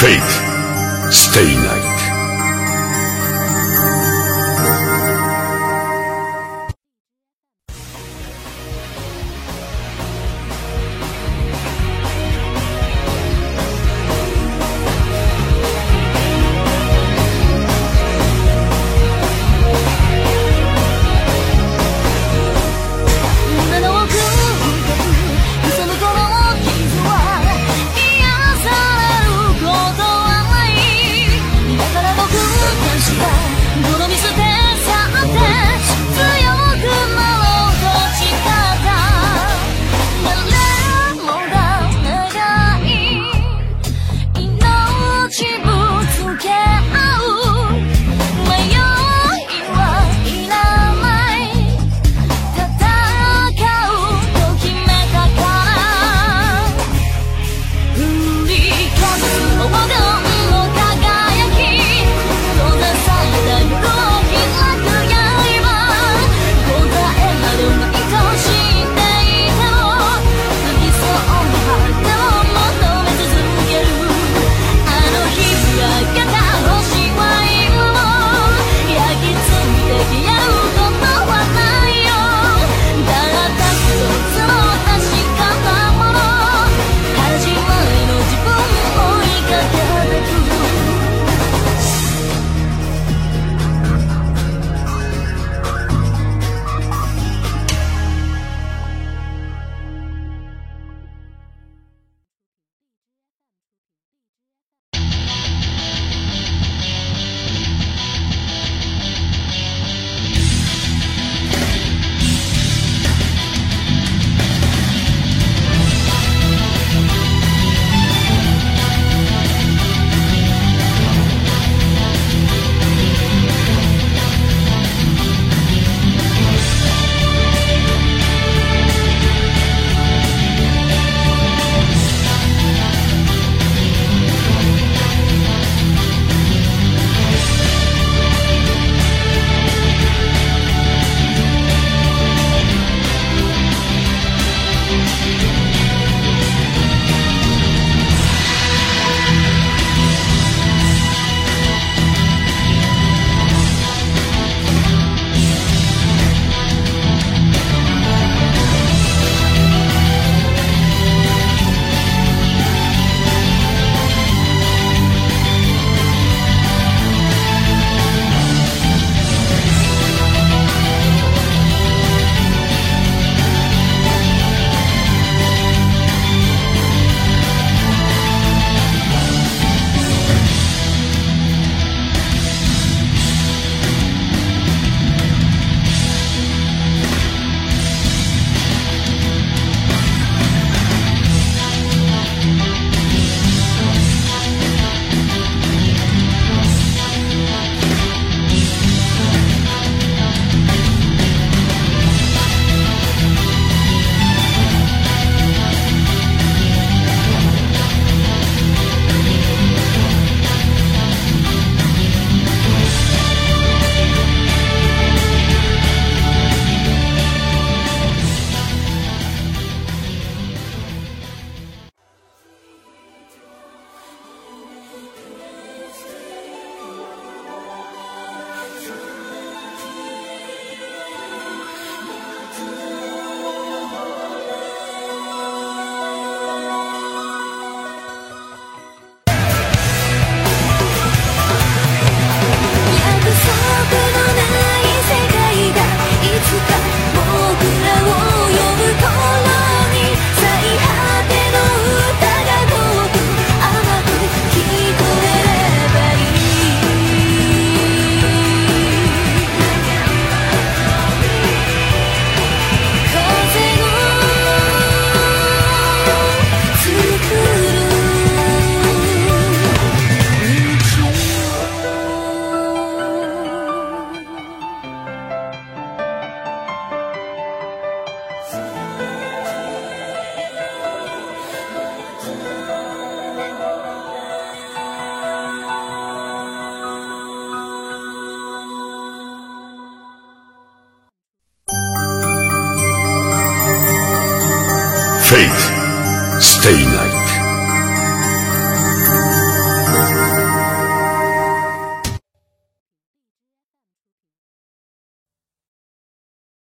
Faith. Stay Night